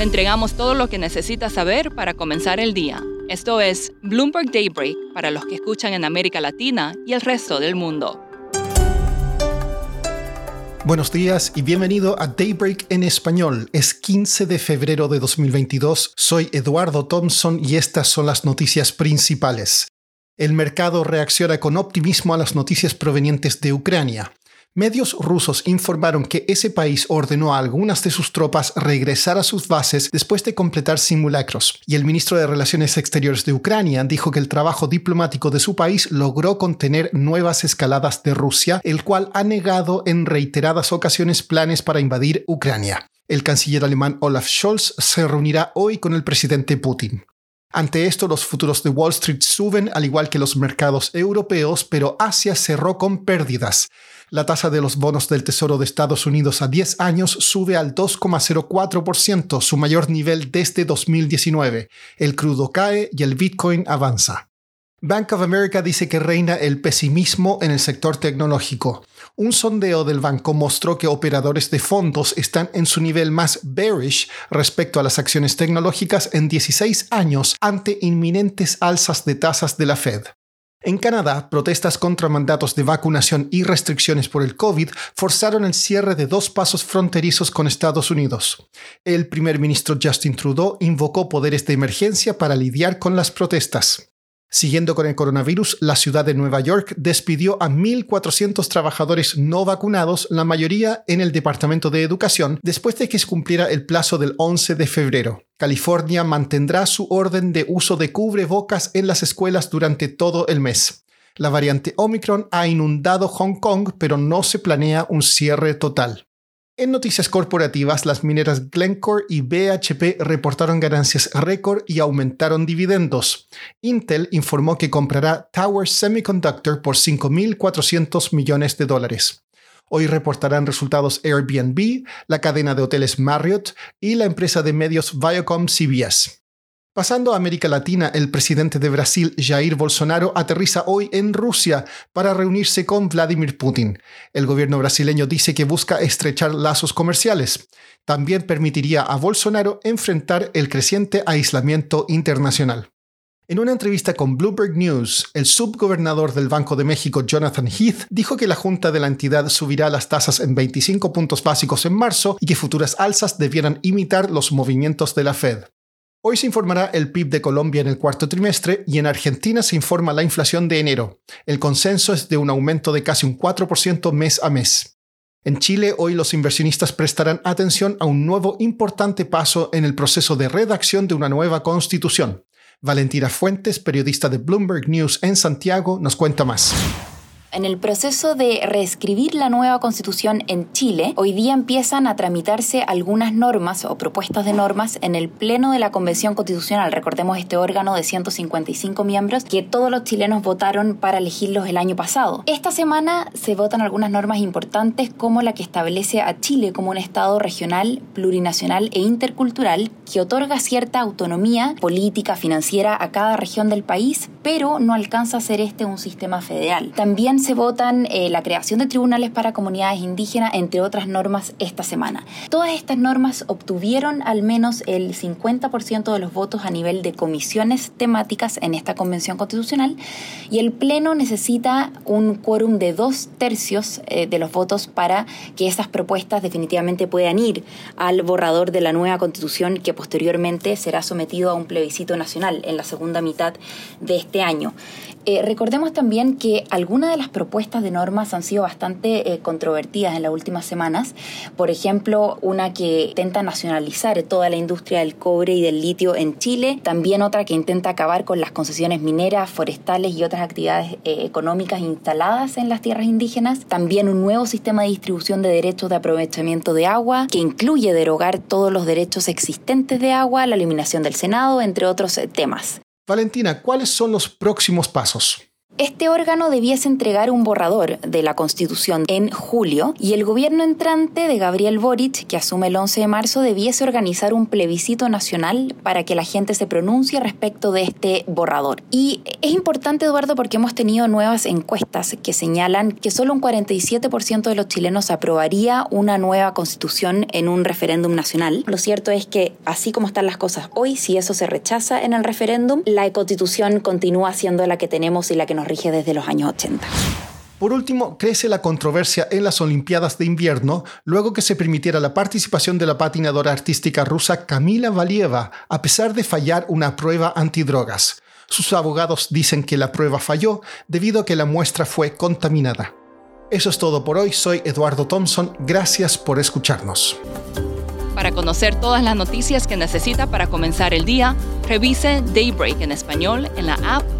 Le entregamos todo lo que necesita saber para comenzar el día. Esto es Bloomberg Daybreak para los que escuchan en América Latina y el resto del mundo. Buenos días y bienvenido a Daybreak en español. Es 15 de febrero de 2022. Soy Eduardo Thompson y estas son las noticias principales. El mercado reacciona con optimismo a las noticias provenientes de Ucrania. Medios rusos informaron que ese país ordenó a algunas de sus tropas regresar a sus bases después de completar simulacros, y el ministro de Relaciones Exteriores de Ucrania dijo que el trabajo diplomático de su país logró contener nuevas escaladas de Rusia, el cual ha negado en reiteradas ocasiones planes para invadir Ucrania. El canciller alemán Olaf Scholz se reunirá hoy con el presidente Putin. Ante esto, los futuros de Wall Street suben al igual que los mercados europeos, pero Asia cerró con pérdidas. La tasa de los bonos del Tesoro de Estados Unidos a 10 años sube al 2,04%, su mayor nivel desde 2019. El crudo cae y el Bitcoin avanza. Bank of America dice que reina el pesimismo en el sector tecnológico. Un sondeo del banco mostró que operadores de fondos están en su nivel más bearish respecto a las acciones tecnológicas en 16 años ante inminentes alzas de tasas de la Fed. En Canadá, protestas contra mandatos de vacunación y restricciones por el COVID forzaron el cierre de dos pasos fronterizos con Estados Unidos. El primer ministro Justin Trudeau invocó poderes de emergencia para lidiar con las protestas. Siguiendo con el coronavirus, la ciudad de Nueva York despidió a 1.400 trabajadores no vacunados, la mayoría en el Departamento de Educación, después de que se cumpliera el plazo del 11 de febrero. California mantendrá su orden de uso de cubrebocas en las escuelas durante todo el mes. La variante Omicron ha inundado Hong Kong, pero no se planea un cierre total. En noticias corporativas, las mineras Glencore y BHP reportaron ganancias récord y aumentaron dividendos. Intel informó que comprará Tower Semiconductor por 5.400 millones de dólares. Hoy reportarán resultados Airbnb, la cadena de hoteles Marriott y la empresa de medios Viacom CBS. Pasando a América Latina, el presidente de Brasil, Jair Bolsonaro, aterriza hoy en Rusia para reunirse con Vladimir Putin. El gobierno brasileño dice que busca estrechar lazos comerciales. También permitiría a Bolsonaro enfrentar el creciente aislamiento internacional. En una entrevista con Bloomberg News, el subgobernador del Banco de México, Jonathan Heath, dijo que la Junta de la entidad subirá las tasas en 25 puntos básicos en marzo y que futuras alzas debieran imitar los movimientos de la Fed. Hoy se informará el PIB de Colombia en el cuarto trimestre y en Argentina se informa la inflación de enero. El consenso es de un aumento de casi un 4% mes a mes. En Chile, hoy los inversionistas prestarán atención a un nuevo importante paso en el proceso de redacción de una nueva constitución. Valentina Fuentes, periodista de Bloomberg News en Santiago, nos cuenta más. En el proceso de reescribir la nueva constitución en Chile, hoy día empiezan a tramitarse algunas normas o propuestas de normas en el Pleno de la Convención Constitucional. Recordemos este órgano de 155 miembros que todos los chilenos votaron para elegirlos el año pasado. Esta semana se votan algunas normas importantes como la que establece a Chile como un Estado regional, plurinacional e intercultural que otorga cierta autonomía política, financiera a cada región del país, pero no alcanza a ser este un sistema federal. También se votan eh, la creación de tribunales para comunidades indígenas, entre otras normas, esta semana. Todas estas normas obtuvieron al menos el 50% de los votos a nivel de comisiones temáticas en esta convención constitucional y el Pleno necesita un quórum de dos tercios eh, de los votos para que esas propuestas definitivamente puedan ir al borrador de la nueva constitución que posteriormente será sometido a un plebiscito nacional en la segunda mitad de este año. Eh, recordemos también que algunas de las propuestas de normas han sido bastante eh, controvertidas en las últimas semanas. Por ejemplo, una que intenta nacionalizar toda la industria del cobre y del litio en Chile. También otra que intenta acabar con las concesiones mineras, forestales y otras actividades eh, económicas instaladas en las tierras indígenas. También un nuevo sistema de distribución de derechos de aprovechamiento de agua que incluye derogar todos los derechos existentes de agua, la eliminación del Senado, entre otros temas. Valentina, ¿cuáles son los próximos pasos? Este órgano debiese entregar un borrador de la Constitución en julio y el gobierno entrante de Gabriel Boric, que asume el 11 de marzo, debiese organizar un plebiscito nacional para que la gente se pronuncie respecto de este borrador. Y es importante, Eduardo, porque hemos tenido nuevas encuestas que señalan que solo un 47% de los chilenos aprobaría una nueva constitución en un referéndum nacional. Lo cierto es que, así como están las cosas hoy, si eso se rechaza en el referéndum, la constitución continúa siendo la que tenemos y la que nos rige desde los años 80. Por último, crece la controversia en las Olimpiadas de invierno luego que se permitiera la participación de la patinadora artística rusa Kamila Valieva, a pesar de fallar una prueba antidrogas. Sus abogados dicen que la prueba falló debido a que la muestra fue contaminada. Eso es todo por hoy, soy Eduardo Thompson, gracias por escucharnos. Para conocer todas las noticias que necesita para comenzar el día, revise Daybreak en español en la app